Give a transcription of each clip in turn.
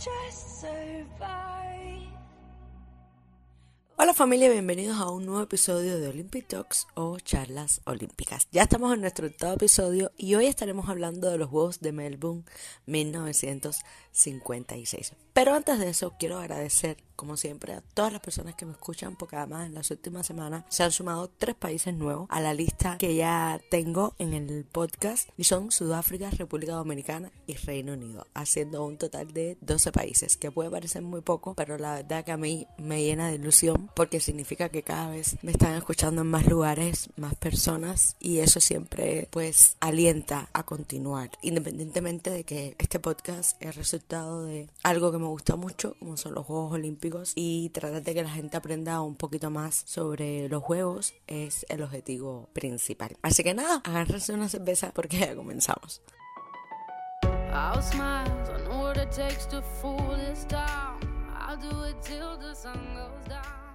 just survive. Hola familia, bienvenidos a un nuevo episodio de Olympic Talks o charlas olímpicas. Ya estamos en nuestro octavo episodio y hoy estaremos hablando de los Juegos de Melbourne 1956. Pero antes de eso quiero agradecer como siempre a todas las personas que me escuchan porque además en las últimas semanas se han sumado tres países nuevos a la lista que ya tengo en el podcast y son Sudáfrica, República Dominicana y Reino Unido, haciendo un total de 12 países, que puede parecer muy poco, pero la verdad que a mí me llena de ilusión porque significa que cada vez me están escuchando en más lugares, más personas y eso siempre pues alienta a continuar, independientemente de que este podcast es resultado de algo que me gusta mucho, como son los Juegos Olímpicos y tratar de que la gente aprenda un poquito más sobre los juegos es el objetivo principal. Así que nada, agárrense una cerveza porque ya comenzamos. I'll do it till the sun goes down.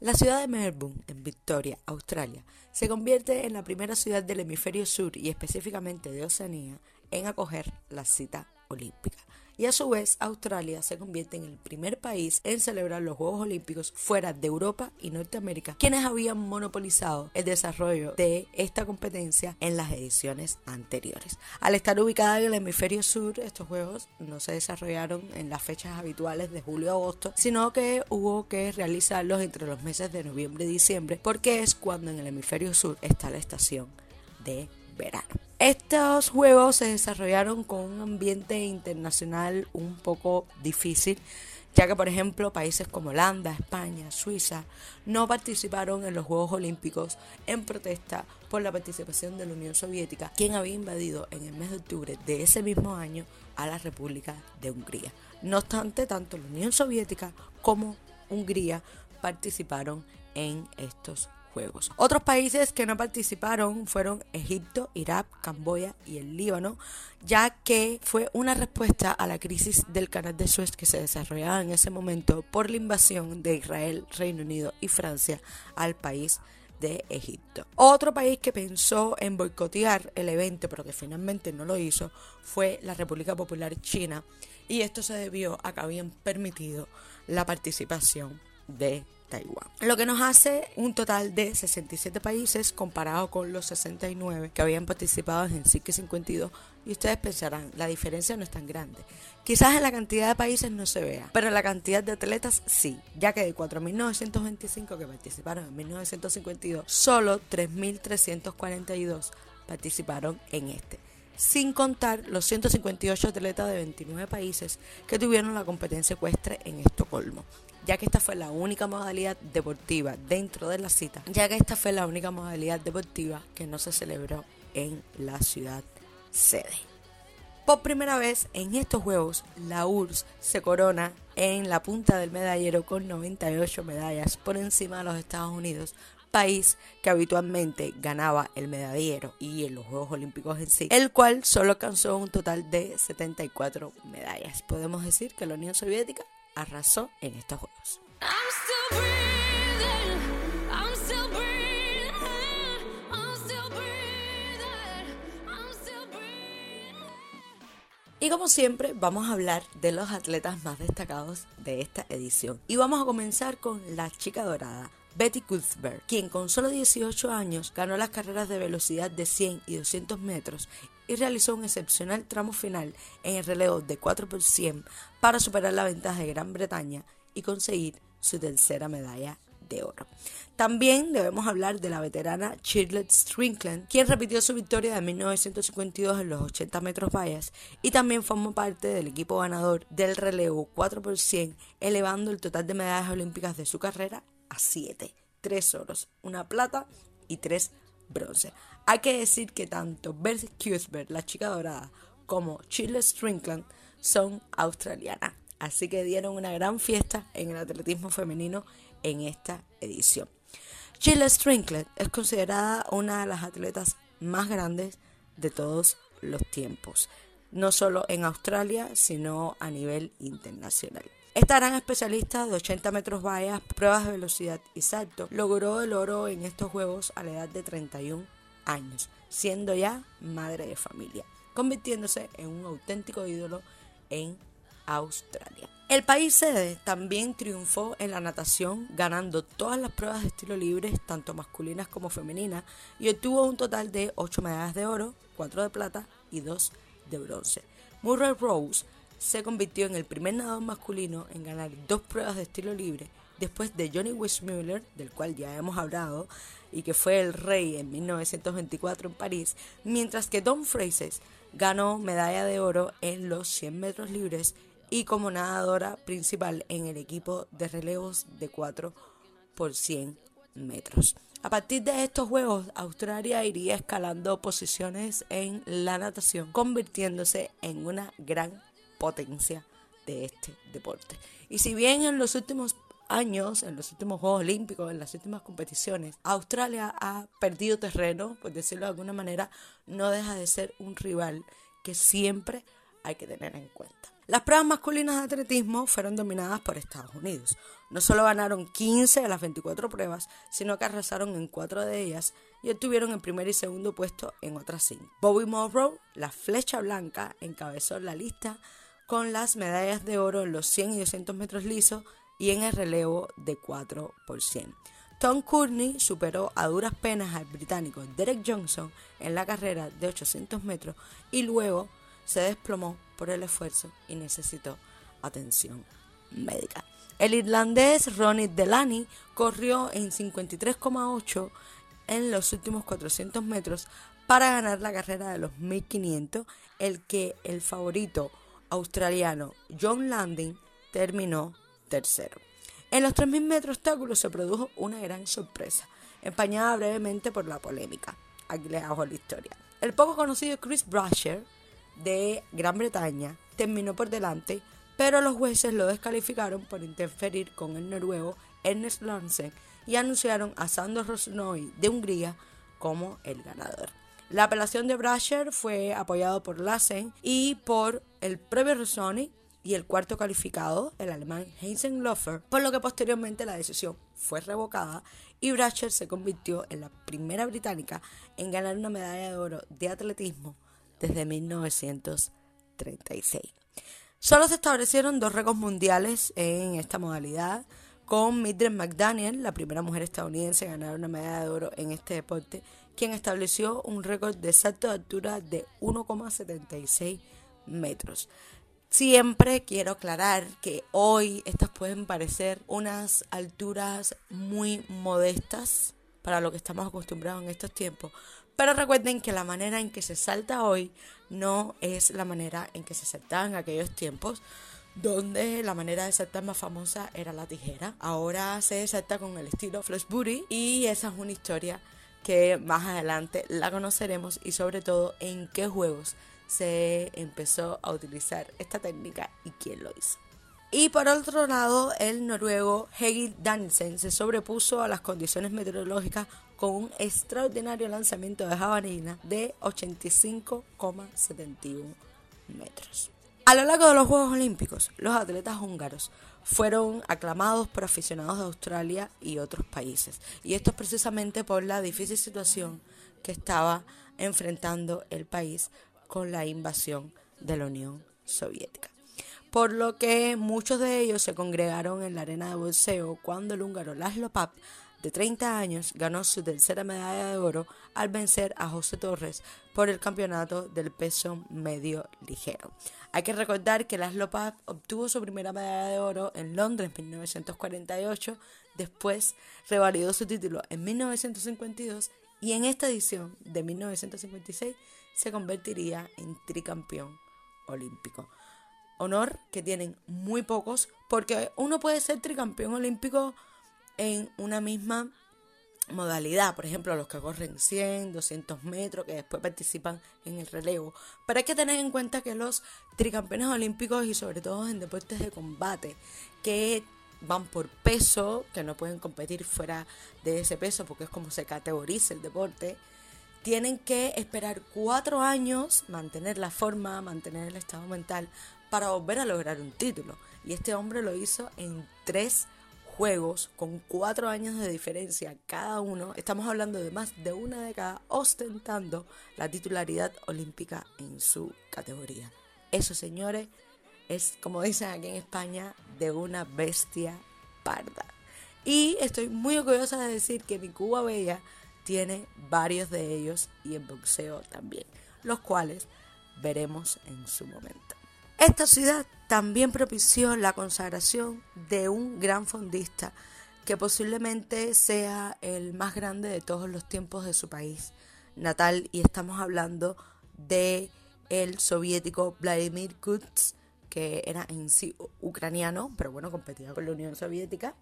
La ciudad de Melbourne, en Victoria, Australia, se convierte en la primera ciudad del hemisferio sur y específicamente de Oceanía en acoger la cita olímpica. Y a su vez, Australia se convierte en el primer país en celebrar los Juegos Olímpicos fuera de Europa y Norteamérica, quienes habían monopolizado el desarrollo de esta competencia en las ediciones anteriores. Al estar ubicada en el hemisferio sur, estos Juegos no se desarrollaron en las fechas habituales de julio a agosto, sino que hubo que realizarlos entre los meses de noviembre y diciembre, porque es cuando en el hemisferio sur está la estación de Estos juegos se desarrollaron con un ambiente internacional un poco difícil, ya que por ejemplo países como Holanda, España, Suiza no participaron en los Juegos Olímpicos en protesta por la participación de la Unión Soviética, quien había invadido en el mes de octubre de ese mismo año a la República de Hungría. No obstante, tanto la Unión Soviética como Hungría participaron en estos Otros países que no participaron fueron Egipto, Irak, Camboya y el Líbano, ya que fue una respuesta a la crisis del canal de Suez que se desarrollaba en ese momento por la invasión de Israel, Reino Unido y Francia al país de Egipto. Otro país que pensó en boicotear el evento, pero que finalmente no lo hizo, fue la República Popular China, y esto se debió a que habían permitido la participación de Taiwán. Lo que nos hace un total de 67 países comparado con los 69 que habían participado en Helsinki 52 y ustedes pensarán, la diferencia no es tan grande. Quizás en la cantidad de países no se vea, pero en la cantidad de atletas sí, ya que de 4.925 que participaron en 1952, solo 3.342 participaron en este sin contar los 158 atletas de 29 países que tuvieron la competencia ecuestre en Estocolmo ya que esta fue la única modalidad deportiva dentro de la cita, ya que esta fue la única modalidad deportiva que no se celebró en la ciudad sede. Por primera vez en estos Juegos, la URSS se corona en la punta del medallero con 98 medallas por encima de los Estados Unidos, país que habitualmente ganaba el medallero y en los Juegos Olímpicos en sí, el cual solo alcanzó un total de 74 medallas. Podemos decir que la Unión Soviética arrasó en estos Juegos. Y como siempre, vamos a hablar de los atletas más destacados de esta edición. Y vamos a comenzar con la chica dorada, Betty Cuthbert, quien con solo 18 años ganó las carreras de velocidad de 100 y 200 metros y realizó un excepcional tramo final en el relevo de 4 por 100 para superar la ventaja de Gran Bretaña y conseguir su tercera medalla de oro. También debemos hablar de la veterana Shirley Strickland, quien repitió su victoria de 1952 en los 80 metros vallas y también formó parte del equipo ganador del relevo 4 por 100, elevando el total de medallas olímpicas de su carrera a 7, 3 oros, una plata y 3 bronce. Hay que decir que tanto Beth Cuthbert, la chica dorada, como Shirley Strickland son australianas, así que dieron una gran fiesta en el atletismo femenino en esta edición. Shirley Strickland es considerada una de las atletas más grandes de todos los tiempos, no solo en Australia, sino a nivel internacional. Esta gran especialista de 80 metros vallas, pruebas de velocidad y salto, logró el oro en estos Juegos a la edad de 31 años, siendo ya madre de familia, convirtiéndose en un auténtico ídolo en Australia. El país sede también triunfó en la natación, ganando todas las pruebas de estilo libre, tanto masculinas como femeninas, y obtuvo un total de 8 medallas de oro, 4 de plata y 2 de bronce. Murray Rose se convirtió en el primer nadador masculino en ganar dos pruebas de estilo libre, después de Johnny Weissmuller, del cual ya hemos hablado, y que fue el rey en 1924 en París, mientras que Don Fraser ganó medalla de oro en los 100 metros libres y como nadadora principal en el equipo de relevos de 4 por 100 metros. A partir de estos Juegos, Australia iría escalando posiciones en la natación, convirtiéndose en una gran potencia de este deporte. Y si bien en los últimos años, en los últimos Juegos Olímpicos, en las últimas competiciones, Australia ha perdido terreno, por decirlo de alguna manera, no deja de ser un rival que siempre hay que tener en cuenta. Las pruebas masculinas de atletismo fueron dominadas por Estados Unidos. No solo ganaron 15 de las 24 pruebas, sino que arrasaron en 4 de ellas y obtuvieron el primer y segundo puesto en otras 5. Bobby Morrow, la flecha blanca, encabezó la lista con las medallas de oro en los 100 y 200 metros lisos y en el relevo de 4 por 100. Tom Courtney superó a duras penas al británico Derek Johnson en la carrera de 800 metros y luego se desplomó por el esfuerzo y necesitó atención médica. El irlandés Ronnie Delaney corrió en 53,8 en los últimos 400 metros para ganar la carrera de los 1500, el que el favorito australiano John Landing terminó tercero. En los 3.000 metros obstáculos se produjo una gran sorpresa, empañada brevemente por la polémica. Aquí les hago la historia. El poco conocido Chris Brasher de Gran Bretaña terminó por delante, pero los jueces lo descalificaron por interferir con el noruego Ernest Lansen y anunciaron a Sandor Rosnoy de Hungría como el ganador. La apelación de Brasher fue apoyado por Lassen y por el propio Rosnoy y el cuarto calificado, el alemán Heinzen por lo que posteriormente la decisión fue revocada y Brasher se convirtió en la primera británica en ganar una medalla de oro de atletismo desde 1936. Solo se establecieron dos récords mundiales en esta modalidad, con Mildred McDaniel, la primera mujer estadounidense en ganar una medalla de oro en este deporte, quien estableció un récord de salto de altura de 1,76 metros. Siempre quiero aclarar que hoy estas pueden parecer unas alturas muy modestas para lo que estamos acostumbrados en estos tiempos, pero recuerden que la manera en que se salta hoy no es la manera en que se saltaba en aquellos tiempos, donde la manera de saltar más famosa era la tijera. Ahora se salta con el estilo Booty y esa es una historia que más adelante la conoceremos y sobre todo en qué juegos se empezó a utilizar esta técnica y quién lo hizo. Y por otro lado, el noruego Hegil Danielsen se sobrepuso a las condiciones meteorológicas con un extraordinario lanzamiento de jabalina de 85,71 metros. A lo largo de los Juegos Olímpicos, los atletas húngaros fueron aclamados por aficionados de Australia y otros países. Y esto es precisamente por la difícil situación que estaba enfrentando el país con la invasión de la Unión Soviética por lo que muchos de ellos se congregaron en la arena de boxeo cuando el húngaro Laszlo Pap, de 30 años, ganó su tercera medalla de oro al vencer a José Torres por el campeonato del peso medio ligero. Hay que recordar que Laszlo Pap obtuvo su primera medalla de oro en Londres en 1948, después revalidó su título en 1952 y en esta edición de 1956 se convertiría en tricampeón olímpico honor que tienen muy pocos, porque uno puede ser tricampeón olímpico en una misma modalidad, por ejemplo, los que corren 100, 200 metros, que después participan en el relevo. Pero hay que tener en cuenta que los tricampeones olímpicos y sobre todo en deportes de combate, que van por peso, que no pueden competir fuera de ese peso porque es como se categoriza el deporte, tienen que esperar cuatro años, mantener la forma, mantener el estado mental para volver a lograr un título. Y este hombre lo hizo en tres juegos con cuatro años de diferencia cada uno. Estamos hablando de más de una década ostentando la titularidad olímpica en su categoría. Eso, señores, es, como dicen aquí en España, de una bestia parda. Y estoy muy orgullosa de decir que mi Cuba Bella tiene varios de ellos y en boxeo también, los cuales veremos en su momento. Esta ciudad también propició la consagración de un gran fondista que posiblemente sea el más grande de todos los tiempos de su país natal y estamos hablando de el soviético Vladimir Kutz que era en sí ucraniano, pero bueno, competía con la Unión Soviética.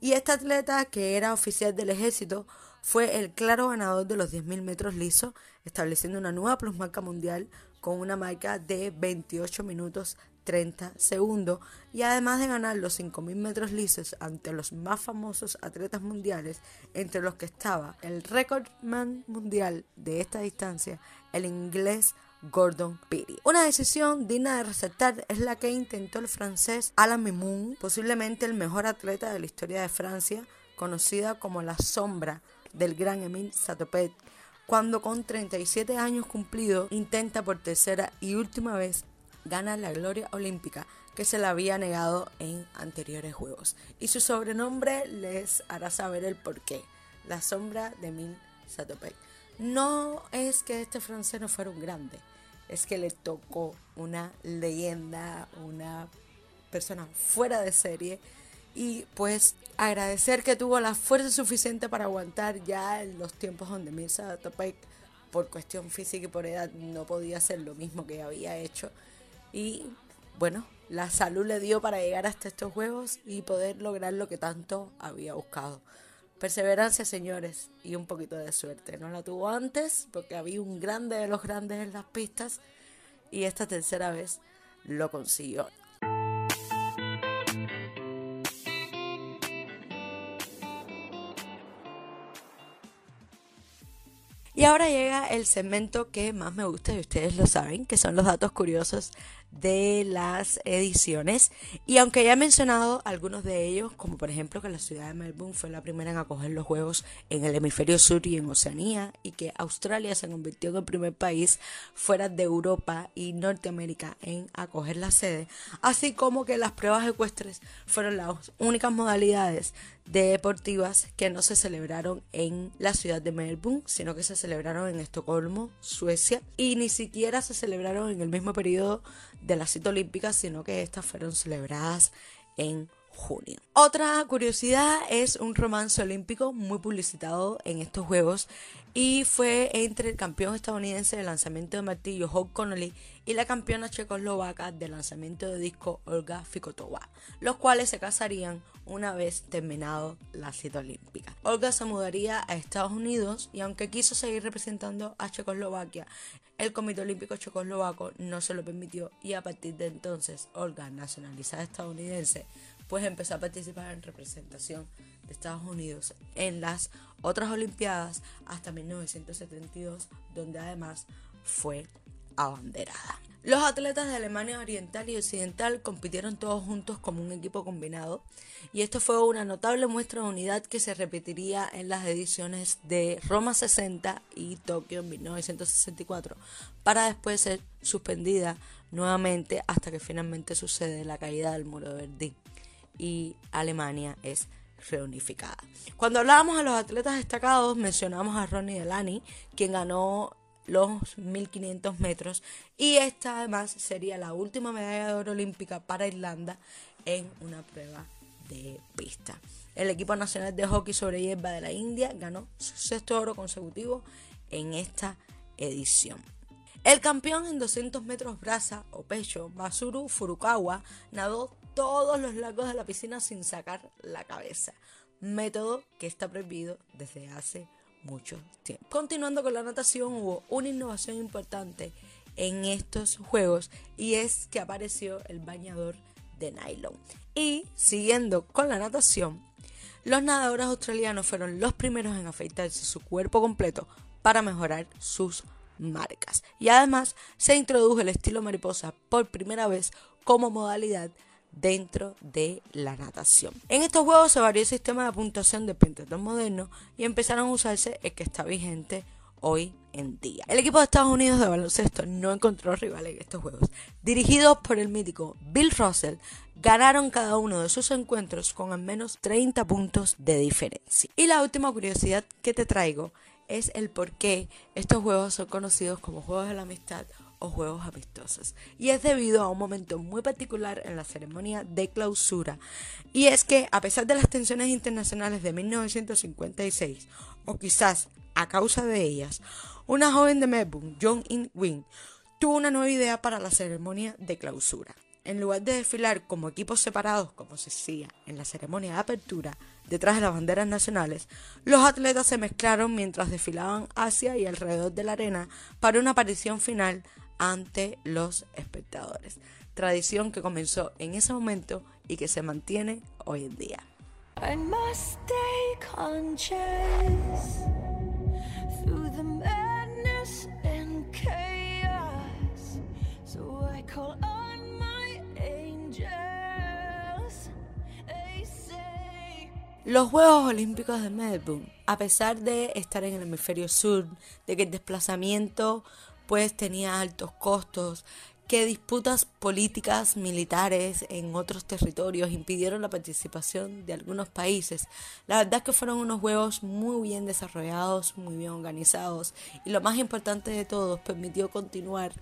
Y este atleta, que era oficial del ejército, fue el claro ganador de los 10.000 metros lisos, estableciendo una nueva plusmarca mundial con una marca de 28 minutos 30 segundos y además de ganar los 5.000 metros lisos ante los más famosos atletas mundiales, entre los que estaba el recordman mundial de esta distancia, el inglés Gordon Peary. Una decisión digna de resaltar es la que intentó el francés Alain Mimoun, posiblemente el mejor atleta de la historia de Francia, conocida como la sombra del gran Emile Satopet, cuando con 37 años cumplidos intenta por tercera y última vez ganar la gloria olímpica que se le había negado en anteriores juegos. Y su sobrenombre les hará saber el porqué, la sombra de Emile Satopet. No es que este francés no fuera un grande, es que le tocó una leyenda, una persona fuera de serie y pues agradecer que tuvo la fuerza suficiente para aguantar ya en los tiempos donde Mirza Topek por cuestión física y por edad no podía hacer lo mismo que había hecho y bueno, la salud le dio para llegar hasta estos juegos y poder lograr lo que tanto había buscado. Perseverancia, señores, y un poquito de suerte. No la tuvo antes porque había un grande de los grandes en las pistas y esta tercera vez lo consiguió. Y ahora llega el segmento que más me gusta y ustedes lo saben, que son los datos curiosos de las ediciones. Y aunque ya he mencionado algunos de ellos, como por ejemplo que la ciudad de Melbourne fue la primera en acoger los Juegos en el hemisferio sur y en Oceanía, y que Australia se convirtió en el primer país fuera de Europa y Norteamérica en acoger la sede, así como que las pruebas ecuestres fueron las únicas modalidades deportivas que no se celebraron en la ciudad de Melbourne, sino que se celebraron en Estocolmo, Suecia, y ni siquiera se celebraron en el mismo periodo de la cita olímpica, sino que estas fueron celebradas en junio. Otra curiosidad es un romance olímpico muy publicitado en estos Juegos y fue entre el campeón estadounidense de lanzamiento de martillo Hawk Connolly y la campeona checoslovaca de lanzamiento de disco Olga Fikotova, los cuales se casarían una vez terminado la cita olímpica. Olga se mudaría a Estados Unidos y aunque quiso seguir representando a Checoslovaquia, el Comité Olímpico Checoslovaco no se lo permitió y a partir de entonces Olga, nacionalizada estadounidense, pues empezó a participar en representación de Estados Unidos en las otras Olimpiadas hasta 1972, donde además fue abanderada. Los atletas de Alemania Oriental y Occidental compitieron todos juntos como un equipo combinado y esto fue una notable muestra de unidad que se repetiría en las ediciones de Roma 60 y Tokio en 1964 para después ser suspendida nuevamente hasta que finalmente sucede la caída del muro de Berlín y Alemania es reunificada. Cuando hablábamos a los atletas destacados, mencionamos a Ronnie Delany, quien ganó los 1500 metros y esta además sería la última medalla de oro olímpica para Irlanda en una prueba de pista. El equipo nacional de hockey sobre hierba de la India ganó su sexto oro consecutivo en esta edición. El campeón en 200 metros brasa o pecho, Masuru Furukawa, nadó todos los lagos de la piscina sin sacar la cabeza, método que está prohibido desde hace mucho tiempo. Continuando con la natación, hubo una innovación importante en estos juegos y es que apareció el bañador de nylon. Y siguiendo con la natación, los nadadores australianos fueron los primeros en afeitarse su cuerpo completo para mejorar sus marcas. Y además se introdujo el estilo mariposa por primera vez como modalidad dentro de la natación. En estos juegos se varió el sistema de puntuación de pentatón moderno y empezaron a usarse el que está vigente hoy en día. El equipo de Estados Unidos de baloncesto no encontró rivales en estos juegos. Dirigidos por el mítico Bill Russell, ganaron cada uno de sus encuentros con al menos 30 puntos de diferencia. Y la última curiosidad que te traigo es el por qué estos juegos son conocidos como Juegos de la Amistad o Juegos Amistosos. Y es debido a un momento muy particular en la ceremonia de clausura. Y es que a pesar de las tensiones internacionales de 1956, o quizás a causa de ellas, una joven de Melbourne, Jong In-win, tuvo una nueva idea para la ceremonia de clausura en lugar de desfilar como equipos separados, como se hacía en la ceremonia de apertura, detrás de las banderas nacionales, los atletas se mezclaron mientras desfilaban hacia y alrededor de la arena para una aparición final ante los espectadores. Tradición que comenzó en ese momento y que se mantiene hoy en día. Los Juegos Olímpicos de Melbourne, a pesar de estar en el hemisferio sur, de que el desplazamiento pues tenía altos costos, que disputas políticas militares en otros territorios impidieron la participación de algunos países. La verdad es que fueron unos juegos muy bien desarrollados, muy bien organizados y lo más importante de todo, permitió continuar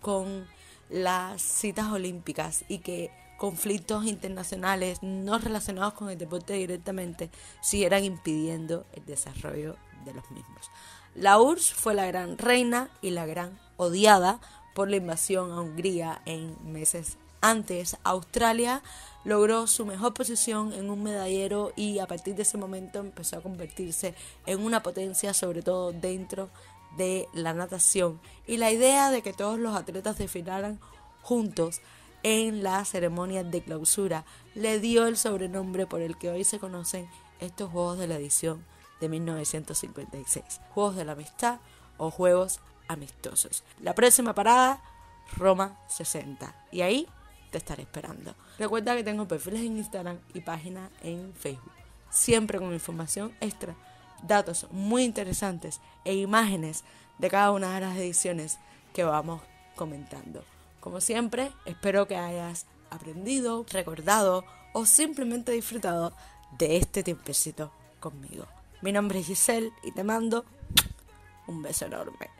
con las citas olímpicas y que conflictos internacionales no relacionados con el deporte directamente siguieran impidiendo el desarrollo de los mismos. La URSS fue la gran reina y la gran odiada por la invasión a Hungría en meses antes. Australia logró su mejor posición en un medallero y a partir de ese momento empezó a convertirse en una potencia, sobre todo dentro de la natación. Y la idea de que todos los atletas desfilaran juntos en la ceremonia de clausura le dio el sobrenombre por el que hoy se conocen estos Juegos de la edición de 1956, Juegos de la Amistad o Juegos Amistosos. La próxima parada, Roma 60. Y ahí te estaré esperando. Recuerda que tengo perfiles en Instagram y página en Facebook, siempre con información extra, datos muy interesantes e imágenes de cada una de las ediciones que vamos comentando. Como siempre, espero que hayas aprendido, recordado o simplemente disfrutado de este tiempecito conmigo. Mi nombre es Giselle y te mando un beso enorme.